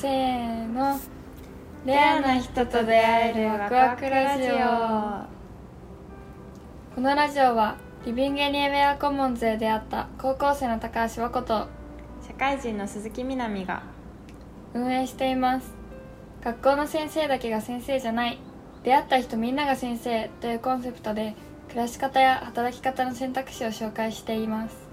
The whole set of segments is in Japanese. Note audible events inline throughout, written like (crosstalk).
せーの。レアな人と出会えるワクワクラジオ。このラジオはリビングエニエウェアコモンズで出会った高校生の高橋和子と社会人の鈴木みなみが運営しています。学校の先生だけが先生じゃない。出会った人みんなが先生というコンセプトで暮らし方や働き方の選択肢を紹介しています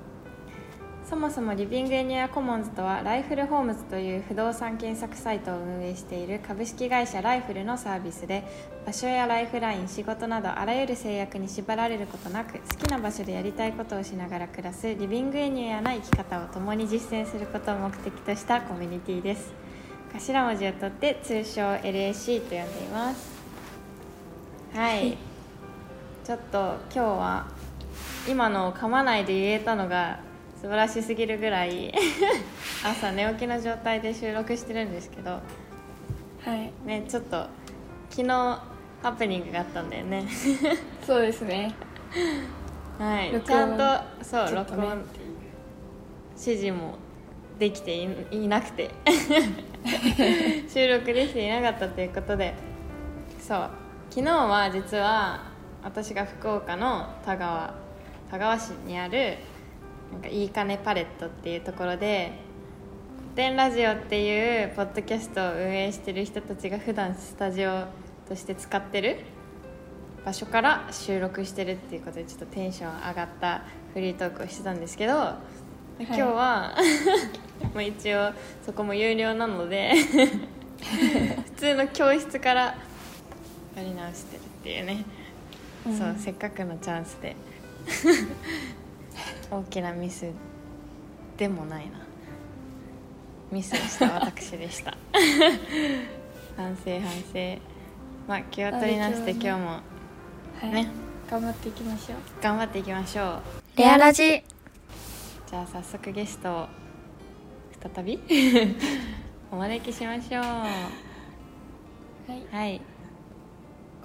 そもそもリビングエニアコモンズとはライフルホームズという不動産検索サイトを運営している株式会社ライフルのサービスで場所やライフライン仕事などあらゆる制約に縛られることなく好きな場所でやりたいことをしながら暮らすリビングエニアな生き方を共に実践することを目的としたコミュニティです頭文字を取って通称 LAC と呼んでいますはい、はいちょっと今日は今のを噛まないで言えたのが素晴らしすぎるぐらい (laughs) 朝寝起きの状態で収録してるんですけどはい。ねちょっと昨日ハプニングがあったんだよね。(laughs) そうですね。はい。録ちゃん音とそう録音指示もできていいなくて (laughs) 収録できていなかったということでそう。昨日は実は私が福岡の田川田川市にあるなんかいいかねパレットっていうところで古典ラジオっていうポッドキャストを運営してる人たちが普段スタジオとして使ってる場所から収録してるっていうことでちょっとテンション上がったフリートークをしてたんですけど今日は、(laughs) まあ一応そこも有料なので (laughs) 普通の教室からやり直してるっていうね、うん。そうせっかくのチャンスで大きなミスでもないな。ミスをした私でした。反省反省。まあ気を取り直して今日もはい、ね頑張っていきましょう。頑張っていきましょう。レアラジ。じゃあ早速ゲストを再び？(laughs) お招きしましょう。はい。はい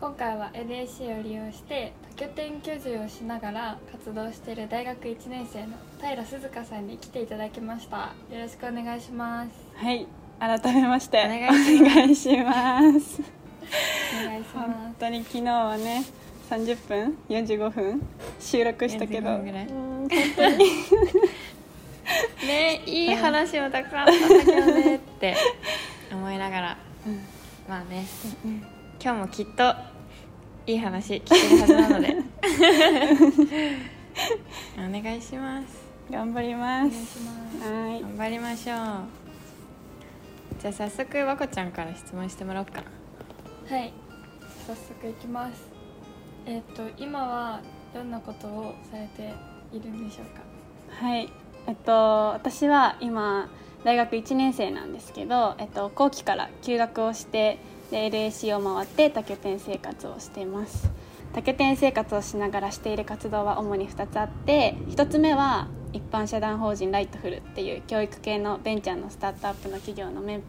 今回は LAC を利用して多拠点居住をしながら活動している大学1年生の平鈴香さんに来ていただきました。よろしくお願いします。はい、改めましてお願いします。お願いします。本当に昨日はね、30分、45分収録したけど、45分ぐらい。うん (laughs) ねいい話もたくさんあったんだけどねって思いながら。まあね。今日もきっといい話聞けるはずなので。(laughs) お願いします。頑張りまお願いしす。ます。はい、頑張りましょう。じゃあ早速和子ちゃんから質問してもらおうか。なはい。早速いきます。えっ、と今はどんなことをされているんでしょうか？はい、えっと私は今大学1年生なんですけど、えっと後期から休学をしてで LAC を回って多拠点生活をしています。多拠点生活をしながらしている活動は主に2つあって1つ目は一般社団法人ライトフルっていう教育系のベンチャーのスタートアップの企業のメン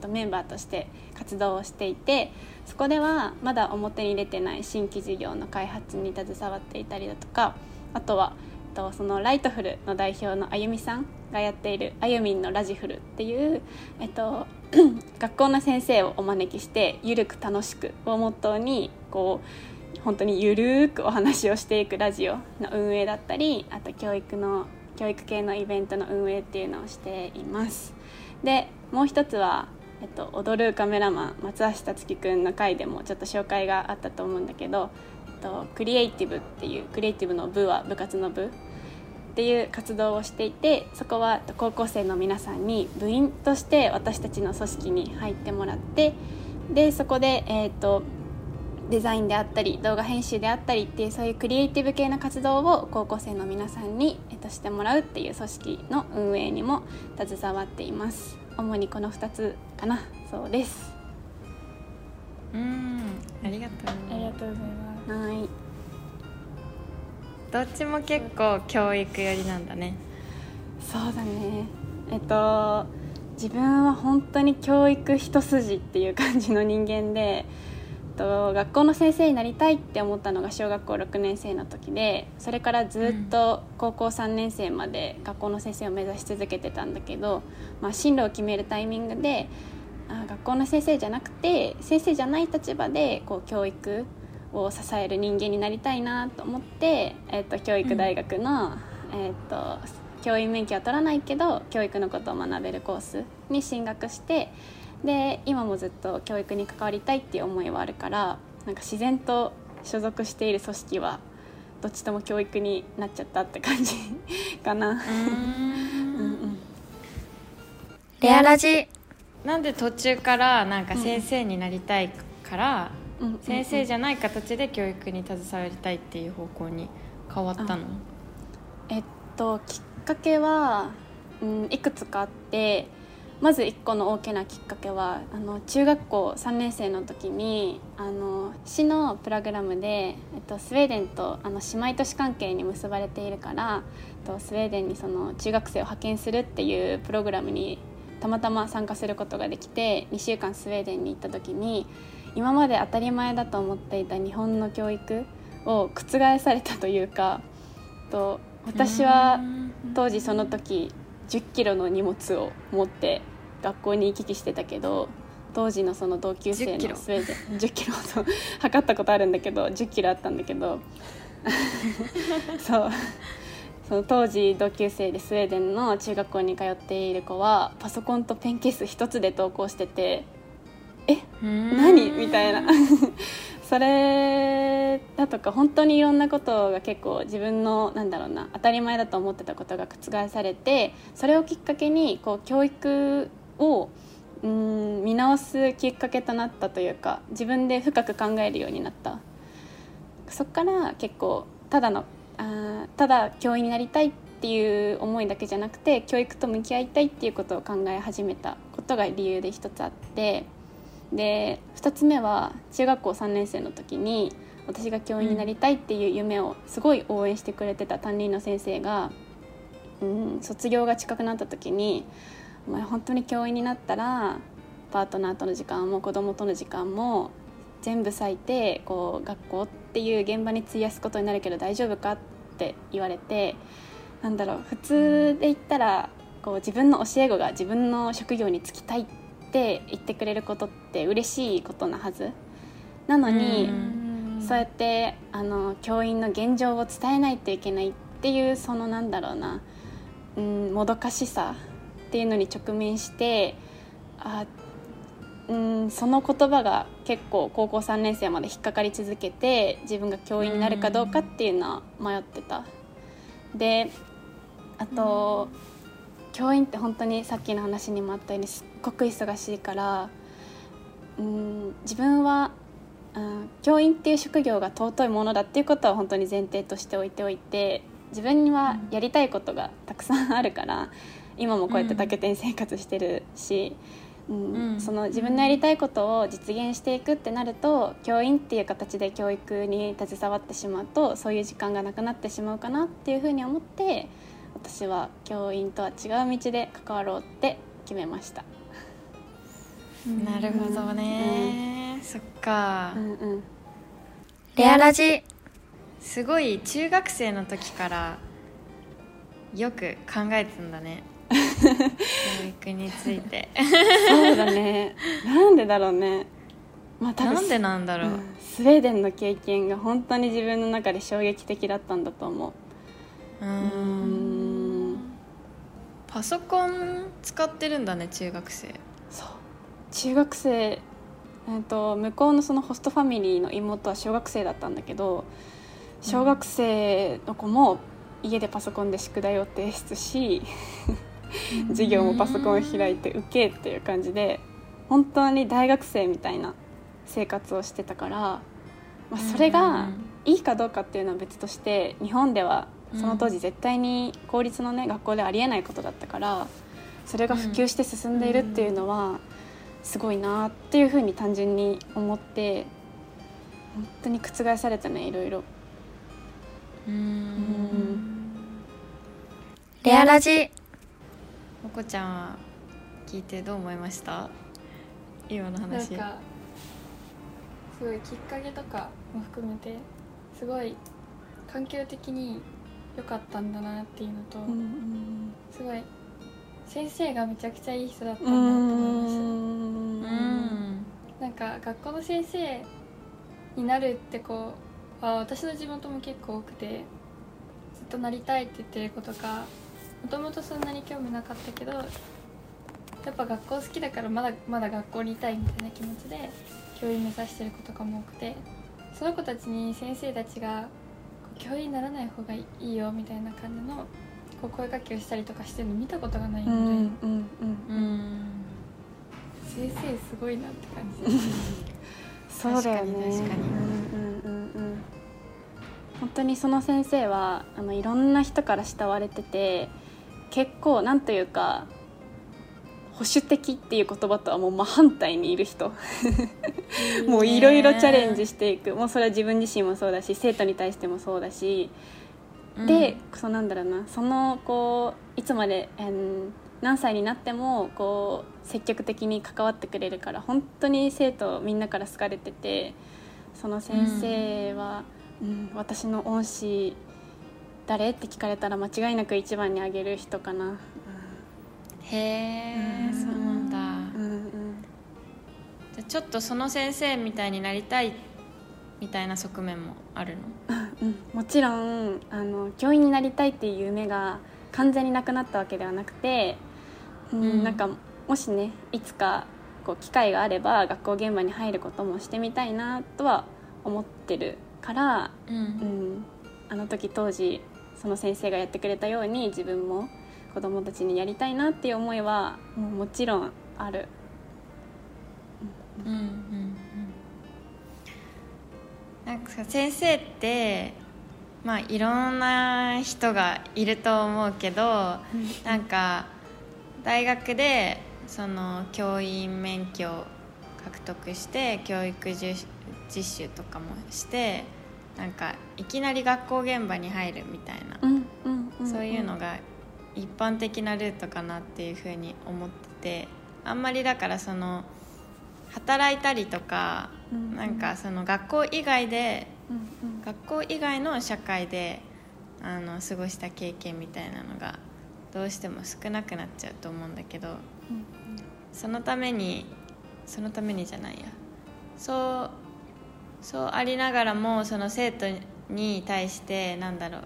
とメンバーとして活動をしていてそこではまだ表に出てない新規事業の開発に携わっていたりだとかあとはとそのライトフルの代表のあゆみさんがやっているあゆみんのラジフルっていう、えっと、(clears throat) 学校の先生をお招きして「ゆるく楽しく」をモットーにこう本当にゆるーくお話をしていくラジオの運営だったりあと教育の教育系のイベントの運営っていうのをしています。でもう一つは、えっと、踊るカメラマン松橋達樹くんの回でもちょっと紹介があったと思うんだけど、と、クリエイティブっていうクリエイティブの部は部活の部っていう活動をしていてそこはえっと高校生の皆さんに部員として私たちの組織に入ってもらってでそこで、えっとデザインであったり動画編集であったりっていうそういうクリエイティブ系の活動を高校生の皆さんに、えっと、してもらうっていう組織の運営にも携わっています。主にこの2つかな。そうです。うん。ありがとう。ありがとうございますはい。どっちも結構教育寄りなんだね。そうだね。えっと自分は本当に教育一筋っていう感じの人間で、えっと、学校の先生になりたいって思ったのが小学校6年生の時でそれからずっと高校3年生まで学校の先生を目指し続けてたんだけど、まあ、進路を決めるタイミングであ学校の先生じゃなくて先生じゃない立場でこう教育を支える人間になりたいなと思って、えっと教育大学の、えっと教員免許は取らないけど教育のことを学べるコースに進学してで今もずっと教育に関わりたいっていう思いはあるからなんか自然と所属している組織はどっちとも教育になっちゃったって感じ (laughs) かな。うん。うんレアラジ。なんで途中からなんか先生になりたいから、うんうんうん先生じゃない形で教育に携わりたいっていう方向に変わったの？えっときっかけは、うん、いくつかあってまず1個の大きなきっかけはあの中学校3年生の時にあの市のプログラムで、えっと、スウェーデンとあの姉妹都市関係に結ばれているから、えっと、スウェーデンにその中学生を派遣するっていうプログラムにたまたま参加することができて2週間スウェーデンに行った時に今まで当たり前だと思っていた日本の教育を覆されたというかと私は当時その時1 0キロの荷物を持って学校に行き来してたけど当時のその同級生10キロ。のスウェーデン1 0キロ測ったことあるんだけど1 0キロあったんだけど。(laughs) そうその当時同級生でスウェーデンの中学校に通っている子はパソコンとペンケース一つで登校してて何？(laughs) みたいな。(laughs) それだとか本当にいろんなことが結構自分のなんだろうな当たり前だと思ってたことが覆されてそれをきっかけにこう教育をうん見直すきっかけとなったというか自分で深く考えるようになった。そっから結構ただのあただ教員になりたいっていう思いだけじゃなくて教育と向き合いたいっていうことを考え始めたことが理由で一つあってで2つ目は中学校3年生の時に私が教員になりたいっていう夢をすごい応援してくれてた担任の先生が、うん、卒業が近くなった時に「お前本当に教員になったらパートナーとの時間も子供との時間も全部割いてこう学校っていう現場に費やすことになるけど大丈夫か?」って言われてなんだろう普通で言ったらこう自分の教え子が自分の職業に就きたいって言ってくれることって嬉しいことなはず。なのに、そうやってあの教員の現状を伝えないといけないっていうそのなんだろうな、うん、もどかしさっていうのに直面してあ、うん、その言葉が結構高校3年生まで引っかかり続けて自分が教員になるかどうかっていうのは迷ってた。であと、教員って本当にさっきの話にもあったようにすっごく忙しいからうん自分は、うん、教員っていう職業が尊いものだっていうことは本当に前提としておいておいて自分にはやりたいことがたくさんあるから今もこうやって竹店生活してるし、うんうん。その自分のやりたいことを実現していくってなると教員っていう形で教育に携わってしまうとそういう時間がなくなってしまうかなっていうふうに思って私は教員とは違う道で関わろうって決めました。なるほどね、そっか、うんうん。レアラジ。すごい中学生の時からよく考えてたんだね教育についてそうだね。なんでだろうね。まあ多分なんでなんだろう、うんスウェーデンの経験が本当に自分の中で衝撃的だったんだと思う。うんん。パソコン使ってるんだね中学生そう。中学生、えっと向こうのそのホストファミリーの妹は小学生だったんだけど、小学生の子も家でパソコンで宿題を提出し、(laughs) 授業もパソコンを開いて受けっていう感じで本当に大学生みたいな生活をしてたから、まあ、それがいいかどうかっていうのは別として日本ではその当時絶対に公立のね学校ではありえないことだったからそれが普及して進んでいるっていうのはすごいなっていうふうに単純に思って本当に覆されたねいろいろ。うーん。レアラジ。おこちゃんは聞いてどう思いました？今のなん話かすごいきっかけとかも含めてすごい環境的に良かったんだなっていうのと、すごい先生がめちゃくちゃいい人だったんだと思いましなんか学校の先生になるって子は私の地元も結構多くてずっとなりたいって言ってる子とかもともとそんなに興味なかったけどやっぱ学校好きだからまだまだ学校にいたいみたいな気持ちで教員目指してる子とかも多くてその子たちに先生たちがこう教員にならない方がいいよみたいな感じのこう声かけをしたりとかしてるの見たことがないので、うんうんうんうん。先生すごいなって感じ。ですそうだよね。確かに。確かにうんうんうんうん。本当にその先生はあのいろんな人から慕われてて結構なんというか保守的っていう言葉とはもう真反対にいる人。もういろいろチャレンジしていく。もうそれは自分自身もそうだし生徒に対してもそうだし、でそうなんだろうな。そのこういつまで、えー何歳になってもこう積極的に関わってくれるから本当に生徒みんなから好かれててその先生は、うん私の恩師誰？って聞かれたら間違いなく一番にあげる人かな。へえ、うん。そうなんだ、うんうん。じゃあちょっとその先生みたいになりたいみたいな側面もあるの？うん、もちろんあの教員になりたいっていう夢が完全になくなったわけではなくて、うんうん。なんかもしねいつかこう機会があれば学校現場に入ることもしてみたいなとは思ってるから、うん。うん、あの時当時その先生がやってくれたように自分も子供たちにやりたいなっていう思いはもうもちろんある。うんうんうんなんかさ先生ってまあいろんな人がいると思うけどなんか大学でその教員免許を獲得して教育実実習とかもしてなんかいきなり学校現場に入るみたいな、うんうんうんそういうのが一般的なルートかなっていうふうに思っててあんまりだからその働いたりとかうんなんかその学校以外でうんうん。学校以外の社会であの過ごした経験みたいなのがどうしても少なくなっちゃうと思うんだけどうん。そのためにそのためにじゃないや。そうそうありながらもその生徒に対してなんだろう。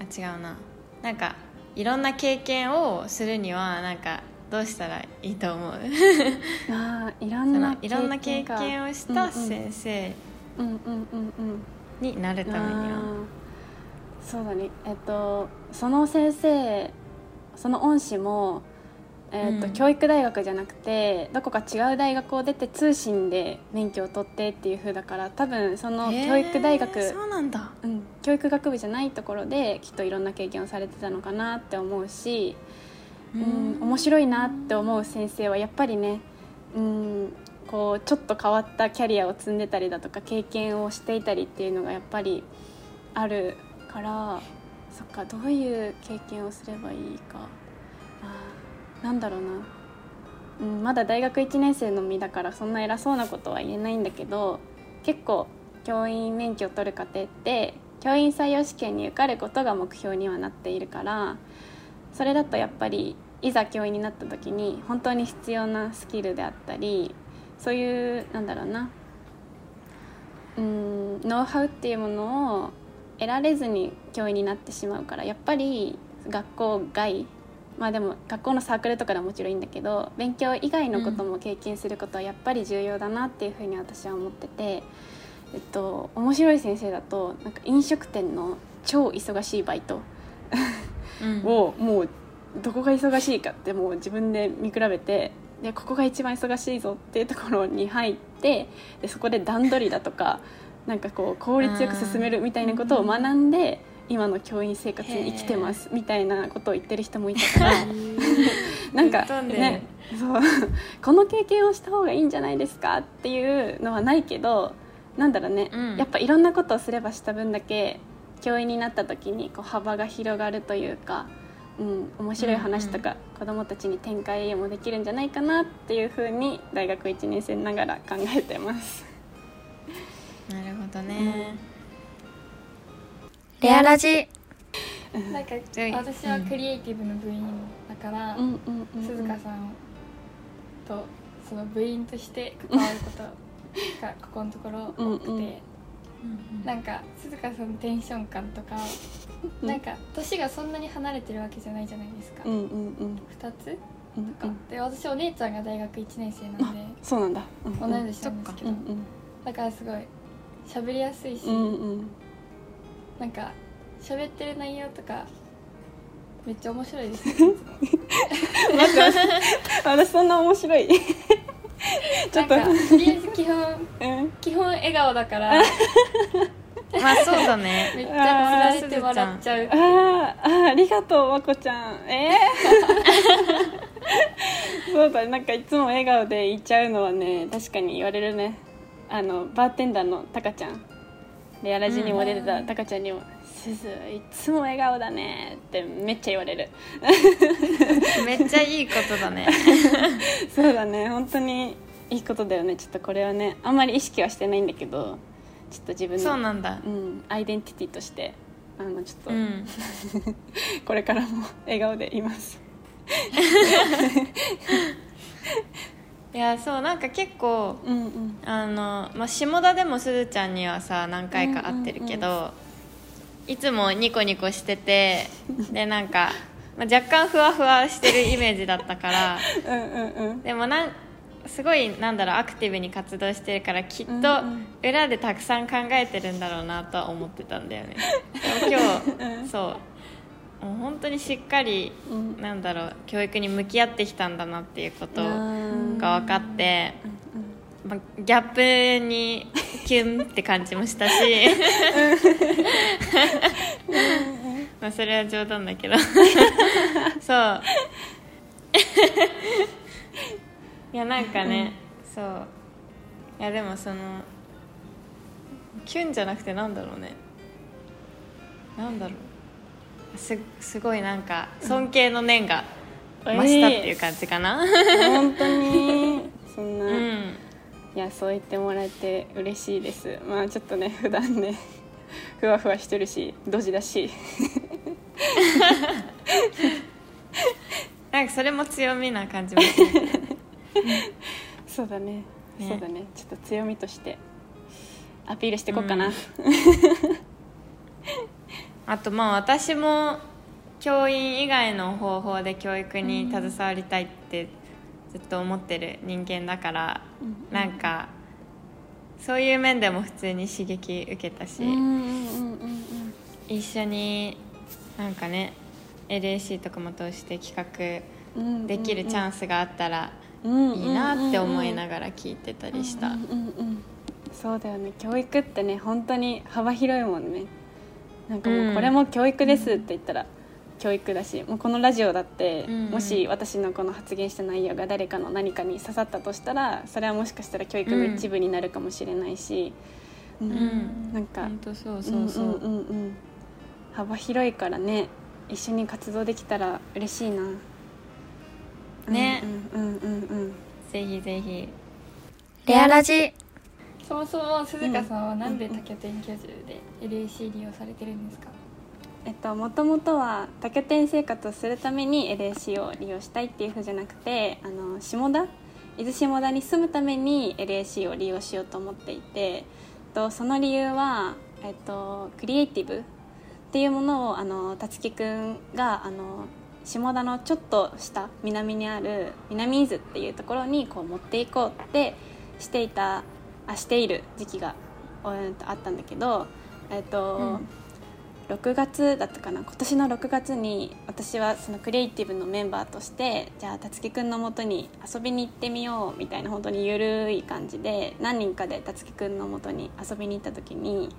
あ違うな。なんかいろんな経験をするにはなんかどうしたらいいと思う？(laughs) あーいろそんなのいろんな経か験をした先生うんうんうんうんうん。になるためには。そうだね。えっとその先生その恩師も、えっとうん。教育大学じゃなくてどこか違う大学を出て通信で免許を取ってっていう風だから多分その教育大学、そうなんだ。うん、教育学部じゃないところできっといろんな経験をされてたのかなって思うし、うん、面白いなって思う先生はやっぱりね、うん、こうちょっと変わったキャリアを積んでたりだとか経験をしていたりっていうのがやっぱりあるからそっかどういう経験をすればいいかなんだろうな、うん、まだ大学1年生の身だからそんな偉そうなことは言えないんだけど結構教員免許を取る過程って教員採用試験に受かることが目標にはなっているからそれだとやっぱりいざ教員になった時に本当に必要なスキルであったりそういうなんだろうな。うんノウハウっていうものを得られずに教員になってしまうからやっぱり学校外まあでも学校のサークルとかではもちろんいいんだけど勉強以外のことも経験することはやっぱり重要だなっていうふうに私は思ってて、えっと、面白い先生だとなんか飲食店の超忙しいバイトうん。をもうどこが忙しいかってもう自分で見比べてでここが一番忙しいぞっていうところに入ってでそこで段取りだとかなんかこう効率よく進めるみたいなことを学んで今の教員生活に生きてますみたいなことを言ってる人もいたから (laughs) なんかねそう。(laughs) この経験をした方がいいんじゃないですかっていうのはないけどなんだろうね、うん。やっぱいろんなことをすればした分だけ教員になった時にこう幅が広がるというか、うん、面白い話とか子どもたちに展開もできるんじゃないかなっていうふうに大学1年生ながら考えてます。なるほどね、レアラジ。なん。か私はクリエイティブの部員だから、鈴鹿さんとその部員として関わることがここのところ多くて、うんうんなんか鈴鹿さんのテンション感とか、なんか年がそんなに離れてるわけじゃないじゃないですか、うんうんうん。2つ？うんか、で私お姉ちゃんが大学1年生なんでそうなんだ。うん同い年なんですけうんど、うん。だからすごい喋りやすいし、うんうんなんか喋ってる内容とかめっちゃ面白いですよ待って私そんな面白い。(laughs) ちょっと。とりあえず基本うん。基本笑顔だから。(laughs) まあそうだね。めっちゃつられて笑っちゃうあーあーありがとうまこちゃん。えー？(laughs) そうだなんかいつも笑顔でいちゃうのはね確かに言われるね。あのバーテンダーのタカちゃんレアラジにも出てたうんタカちゃんにも「すずいつも笑顔だね」ってめっちゃ言われる。めっちゃいいことだね。(laughs) そうだね。本当にいいことだよね。ちょっとこれはねあんまり意識はしてないんだけどちょっと自分のそうなんだ。うん、アイデンティティとしてあのちょっと、うん。(laughs) これからも笑顔でいます (laughs) いやそうなんか結構うんうん。あの、まあ、下田でもすずちゃんにはさ何回か会ってるけど、いつもニコニコしててでなんか、まあ、若干ふわふわしてるイメージだったからうんうんうん。でもなんすごいなんだろうアクティブに活動してるからきっとうんうん。裏でたくさん考えてるんだろうなとは思ってたんだよね。(laughs) でも今日、そうもう本当にしっかりうん。なんだろう教育に向き合ってきたんだなっていうことうんが分かって、まあ、ギャップにキュンって感じもしたし。(laughs) まあそれは冗談だけど。(laughs) そう。いやなんかね、そう。いやでもそのキュンじゃなくてなんだろうね。なんだろうすすごいなんか尊敬の念が増したっていう感じかな、本当に。そんな、いうん。やそう言ってもらえて嬉しいです。まあちょっとね普段ねふわふわしてるしドジだし。(laughs) なんかそれも強みな感じもする。(laughs) そうだね。ね。そうだね。ちょっと強みとしてアピールしていこうかな、うん (laughs) あとまあ私も教員以外の方法で教育に携わりたいってずっと思ってる人間だから、うんなんかそういう面でも普通に刺激受けたし、一緒になんかね LAC とかも通して企画うんできるチャンスがあったらいいいなって思いながら聞いてたりした。そうだよね教育ってね本当に幅広いもんねなんかもうこれも教育ですって言ったら教育だしもうこのラジオだって、うんもし私のこの発言した内容が誰かの何かに刺さったとしたらそれはもしかしたら教育の一部になるかもしれないし、うん。ん。なんかそうそうそう、んうんうんうん。幅広いからね一緒に活動できたら嬉しいな。ね。うんうんうんうん。ぜひぜひ。レアラジそもそも鈴鹿さんはなんで竹天教授で LAC 利用されてるんですか、えっともともとは多拠点生活をするために LAC を利用したいっていうふうじゃなくてあの下田？伊豆下田に住むために LAC を利用しようと思っていて、と、その理由は、えっと、クリエイティブっていうものをあの辰樹くんがあの下田のちょっと下南にある南伊豆っていうところにこう持っていこうってしていたあしている時期があったんだけど、えっと6月だったかな。今年の6月に私はそのクリエイティブのメンバーとしてじゃあ辰樹くんのもとに遊びに行ってみようみたいな本当にゆるい感じで何人かで辰樹くんのもとに遊びに行った時に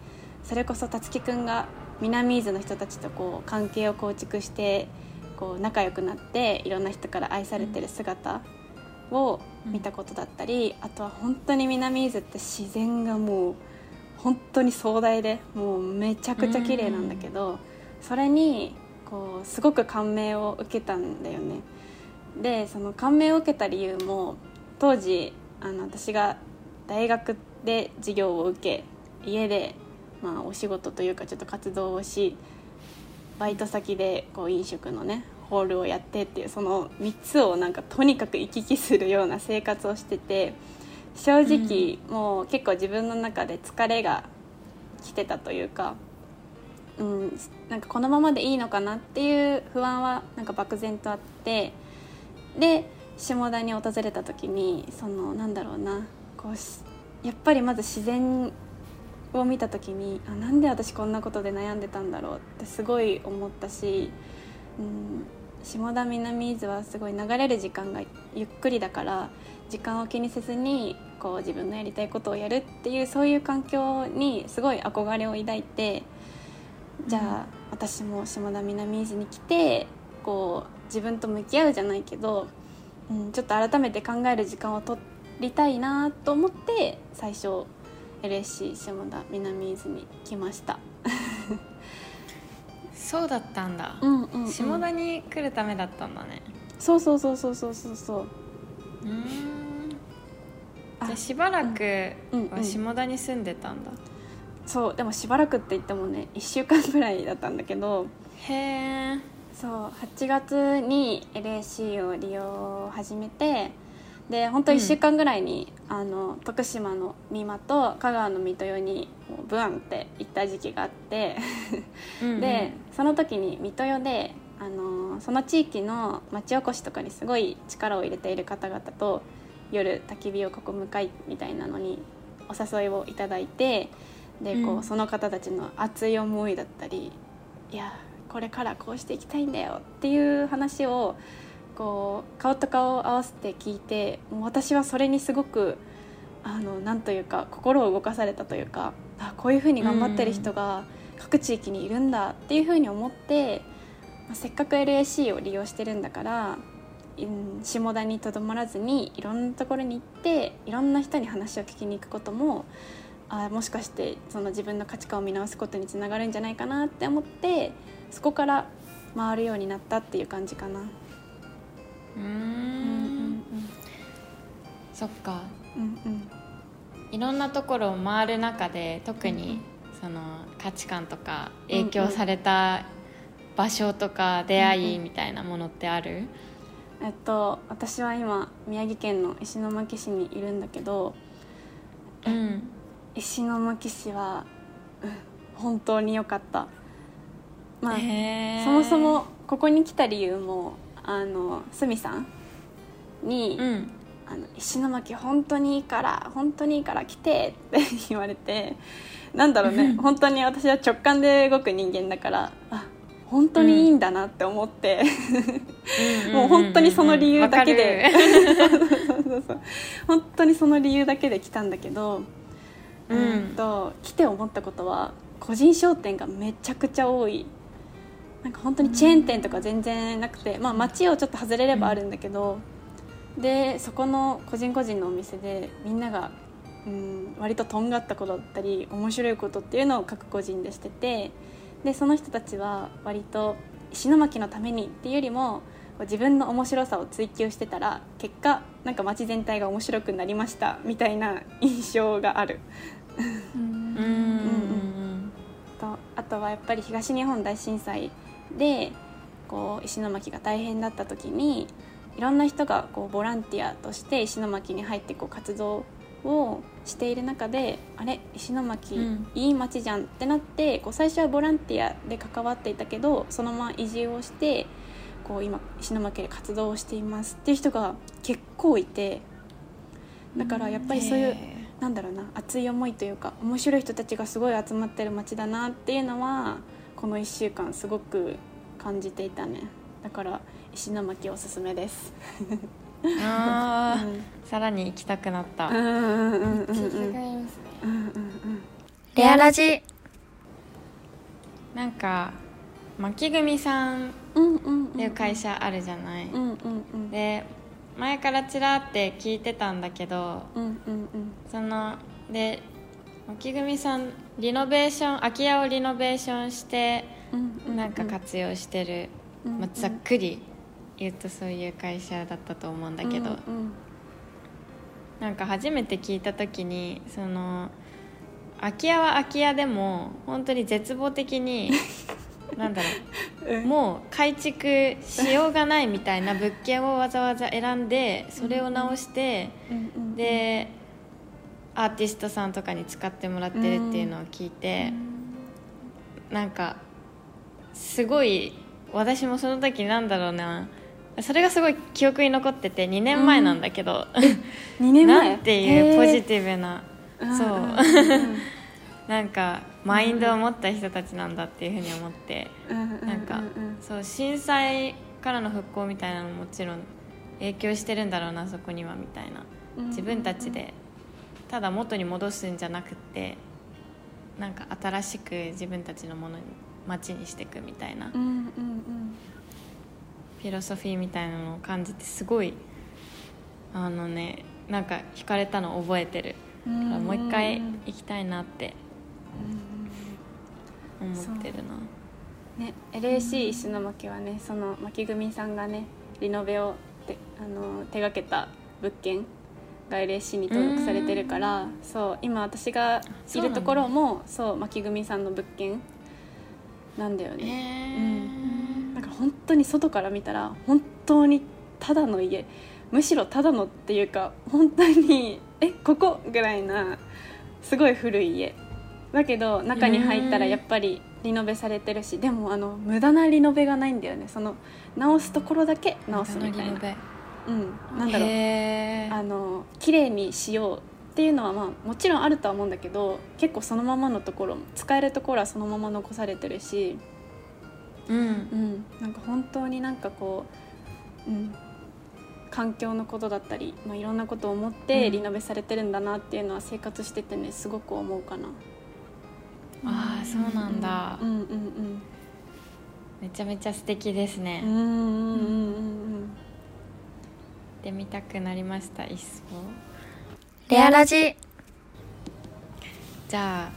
それこそ辰樹くんが南伊豆の人たちとこう関係を構築してこう仲良くなっていろんな人から愛されてる姿を見たことだったり、あとは本当に南伊豆って自然がもう本当に壮大でもうめちゃくちゃ綺麗なんだけど、それにこうすごく感銘を受けたんだよね。でその感銘を受けた理由も当時あの私が大学で授業を受け家で、まあ、お仕事というかちょっと活動をしバイト先でこう飲食のねホールをやってっていうその3つをなんかとにかく行き来するような生活をしてて正直、もう結構自分の中で疲れが来てたというか、うん、なんかこのままでいいのかなっていう不安はなんか漠然とあってで下田に訪れた時にそのなんだろうなこうしやっぱりまず自然を見た時にあなんで私こんなことで悩んでたんだろうってすごい思ったし、うん、下田南伊豆はすごい流れる時間がゆっくりだから時間を気にせずにこう自分のやりたいことをやるっていうそういう環境にすごい憧れを抱いてじゃあ、私も下田南伊豆に来てこう自分と向き合うじゃないけど、うん、ちょっと改めて考える時間を取りたいなと思って最初 LSC 下田南伊豆に来ました。そうだったんだ、うんうんうん。下田に来るためだったんだね。そうそうそうそうそうそうそう。じゃあしばらくうん。うんは下田に住んでたんだ、そうでもしばらくって言ってもね1週間ぐらいだったんだけど。へえそう8月に LAC を利用を始めてで本当1週間ぐらいに、あの徳島の美馬と香川の三豊にブワンって行った時期があって (laughs) でその時に三豊で、あのその地域の町おこしとかにすごい力を入れている方々と夜焚き火を囲む会みたいなのにお誘いをいただいてでこう、うん。その方たちの熱い思いだったりいやこれからこうしていきたいんだよっていう話をこう顔と顔を合わせて聞いてもう私はそれにすごくあのなんというか心を動かされたというかあこういうふうに頑張ってる人が各地域にいるんだっていうふうに思って、まあせっかく LAC を利用してるんだから、うん下田にとどまらずにいろんなところに行っていろんな人に話を聞きに行くこともあもしかしてその自分の価値観を見直すことにつながるんじゃないかなって思ってそこから回るようになったっていう感じかな。うんんそっか。うんうん。いろんなところを回る中で特にその価値観とか影響された場所とか出会いみたいなものってある、えっと私は今宮城県の石巻市にいるんだけどうん。石巻市は、うん本当に良かった。まあそもそもここに来た理由もあのすみさんに、うん。あの石巻本当にいいから本当にいいから来てって言われてなんだろうね (laughs) 本当に私は直感で動く人間だからあ本当にいいんだなって思って、(laughs) もう本当にその理由だけで (laughs) 本当にその理由だけで来たんだけど、うん。うんと来て思ったことは個人商店がめちゃくちゃ多いなんか本当にチェーン店とか全然なくて、まあ街をちょっと外れればあるんだけど、でそこの個人個人のお店でみんなが、うん、割ととんがったことだったり面白いことっていうのを各個人でしててでその人たちは割と石巻のためにっていうよりも自分の面白さを追求してたら結果なんか街全体が面白くなりましたみたいな印象がある。うん。うん。うんとあとはやっぱり東日本大震災でこう石巻が大変だった時にいろんな人がこうボランティアとして石巻に入ってこう活動をしている中であれ石巻、うん。いい街じゃんってなってこう最初はボランティアで関わっていたけどそのまま移住をしてこう今石巻で活動をしていますっていう人が結構いてだからやっぱりそういうへなんだろうな熱い思いというか面白い人たちがすごい集まってる街だなっていうのはこの1週間すごく感じていたね。だから石巻おすすめです。ーあー、うん。さらに行きたくなった、レアラジ。なんか巻組さんっうんうんていう会社あるじゃない、うんうんうん。で前からちらって聞いてたんだけどうんうん。そので巻組さんリノベーション空き家をリノベーションしてうなんか活用してる、うんまあ、ざっくり言うとそういう会社だったと思うんだけど、うんなんか初めて聞いた時にその空き家は空き家でも本当に絶望的に (laughs) なんだろううん。もう改築しようがないみたいな物件をわざわざ選んでそれを直してでアーティストさんとかに使ってもらってるっていうのを聞いてなんかすごい私もその時なんだろうな。それがすごい記憶に残ってて2年前なんだけど、2年前？なんていうポジィティブな。そう。(laughs) なんかマインドを持った人たちなんだっていうふうに思って、なんかそう震災からの復興みたいなのももちろん影響してるんだろうなそこにはみたいな。自分たちでただ元に戻すんじゃなくってなんか新しく自分たちのものに街にしていくみたいなうんうんフィロソフィーみたいなのを感じてすごいあのねなんか惹かれたのを覚えてる。うだからんもう一回行きたいなって思ってるな。ね LAC 石巻はねその巻組さんがねリノベをてあの手がけた物件が LAC に登録されてるからそう今私がいるところもそう巻組さんの物件なんだよね、へなんか本当に外から見たら本当にただの家。むしろただのっていうか本当にえここぐらいなすごい古い家。だけど中に入ったらやっぱりリノベされてるしでもあの無駄なリノベがないんだよね。その直すところだけ直すみたいなうんなんだろう。あの綺麗にしようっていうのはまあもちろんあるとは思うんだけど結構そのままのところも使えるところはそのまま残されてるし。うん。うん、なんか本当になんかこう、うん、環境のことだったり、まあ、いろんなことを思ってうん。リノベされてるんだなっていうのは生活しててねすごく思うかな。ああそうなんだ、うんうんめちゃめちゃ素敵ですね、うんうんうんうんうん。行ってみたくなりました一層。レアラジ。じゃあ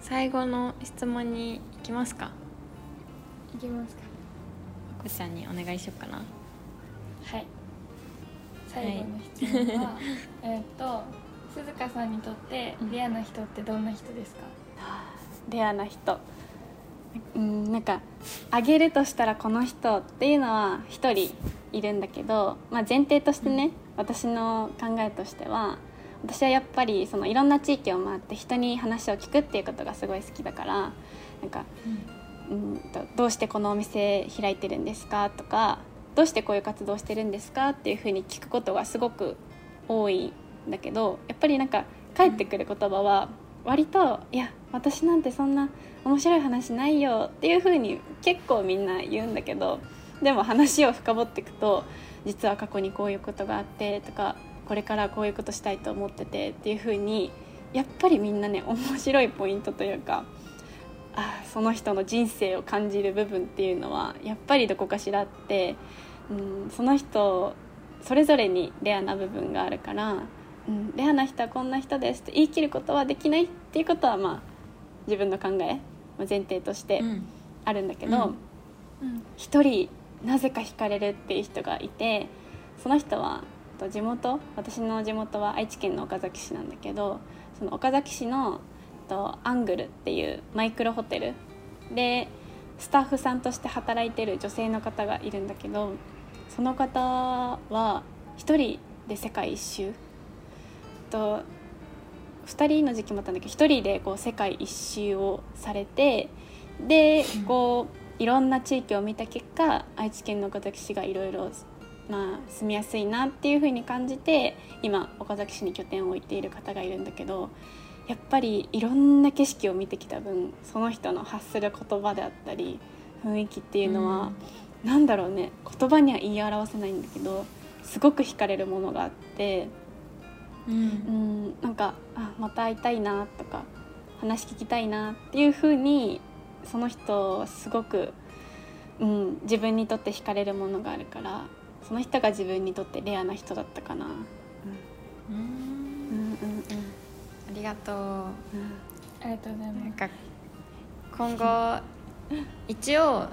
最後の質問に行きますか。いきますか。まこちゃんにお願いしようかな。はい。最後の質問は、(laughs) えっと鈴鹿さんにとってレアな人ってどんな人ですか、レアな人。うんなんかあげるとしたらこの人っていうのは一人いるんだけど、まあ、前提としてね、私の考えとしては私はやっぱりそのいろんな地域を回って人に話を聞くっていうことがすごい好きだからなんか、うん、とどうしてこのお店開いてるんですか？とかどうしてこういう活動してるんですか？っていうふうに聞くことがすごく多いんだけどやっぱりなんか返ってくる言葉は割と「いや私なんてそんな面白い話ないよ」っていうふうに結構みんな言うんだけどでも話を深掘っていくと実は過去にこういうことがあってとかこれからこういうことしたいと思っててっていうふうにやっぱりみんなね面白いポイントというかあその人の人生を感じる部分っていうのはやっぱりどこかしらあって、うん、その人それぞれにレアな部分があるから、うん、レアな人はこんな人ですって言い切ることはできないっていうことはまあ自分の考えまあ前提としてうん。あるんだけど、うん。一人なぜか惹かれるっていう人がいてその人はと地元私の地元は愛知県の岡崎市なんだけどその岡崎市のとアングルっていうマイクロホテルでスタッフさんとして働いてる女性の方がいるんだけどその方は一人で世界一周。と2人の時期もあったんだけど1人でこう世界一周をされてでこういろんな地域を見た結果愛知県の岡崎市がいろいろまあ住みやすいなっていうふうに感じて今岡崎市に拠点を置いている方がいるんだけどやっぱりいろんな景色を見てきた分その人の発する言葉であったり雰囲気っていうのは、なんだろうね言葉には言い表せないんだけどすごく惹かれるものがあって。うんうんなんかあまた会いたいなとか話聞きたいなっていう風にその人すごく、うん、自分にとって惹かれるものがあるからその人が自分にとってレアな人だったかな。うん。うんうんうん。ありがとう。うん。ありがとうございます。なんか今後一応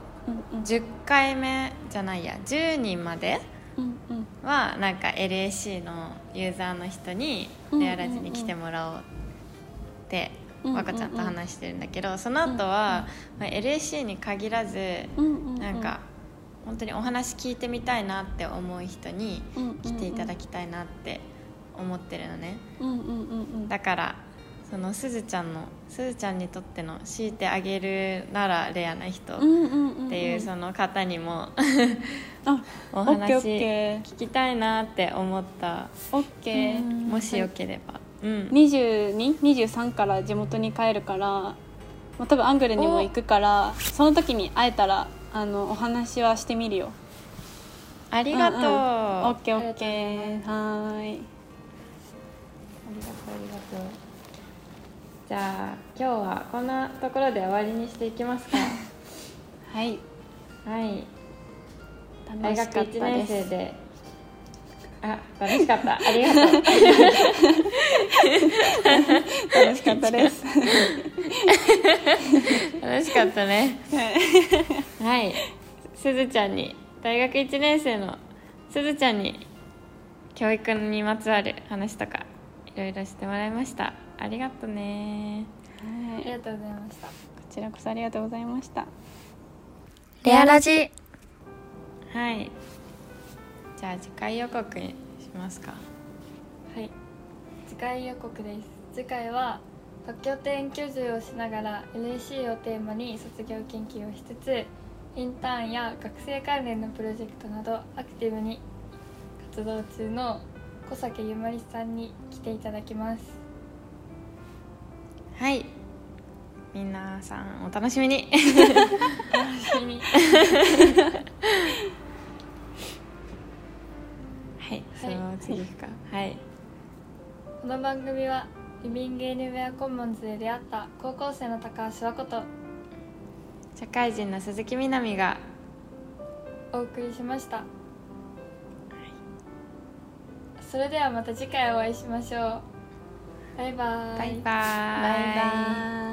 うんうん。10回目じゃないや10人まではなんか LAC のユーザーの人にうんレアラジに来てもらおうってうん若ちゃんと話してるんだけど、その後は、まあ、LAC に限らず、なんか本当にお話聞いてみたいなって思う人に来ていただききたいなって思ってるのね、だからそのすずちゃんのすずちゃんにとっての強いてあげるならレアな人っていうその方にもあ (laughs) お話ケ聞きたいなって思った。ーオッケー。もしよければ、うん。2223から地元に帰るから、まあ、多分アングルにも行くからその時に会えたらあのお話はしてみるよ。ありがとう、んん。オあッケーオッケー。はーいりがとうありがとう。じゃあ今日はこんなところで終わりにしていきますか。(laughs) はい。はい。大学楽しかっ1た年生であ楽しかった。ありがとう。楽しかったです。(laughs) 楽しかったね。はい。すずちゃんに大学1年生のすずちゃんに教育にまつわる話とかいろいろしてもらいました。ありがとうね。はい。こありがとうございました。ちらこそありがとうございました。レアラジ。はいじゃあ次回予告にしますか。はい。次回予告です。次回は特許店居住をしながら LAC をテーマに卒業研究をしつつインターンや学生関連のプロジェクトなどアクティブに活動中の小酒ゆまりさんに来ていただきます。はい。皆さんお楽しみに。楽しみに (laughs) はいその次か。はい。この番組はリビングエニウェアコモンズで出会った高校生の高橋和子と社会人の鈴木みなみがお送りしました。それではまた次回お会いしましょう。バイバーイ。バイバーイ。バイバイ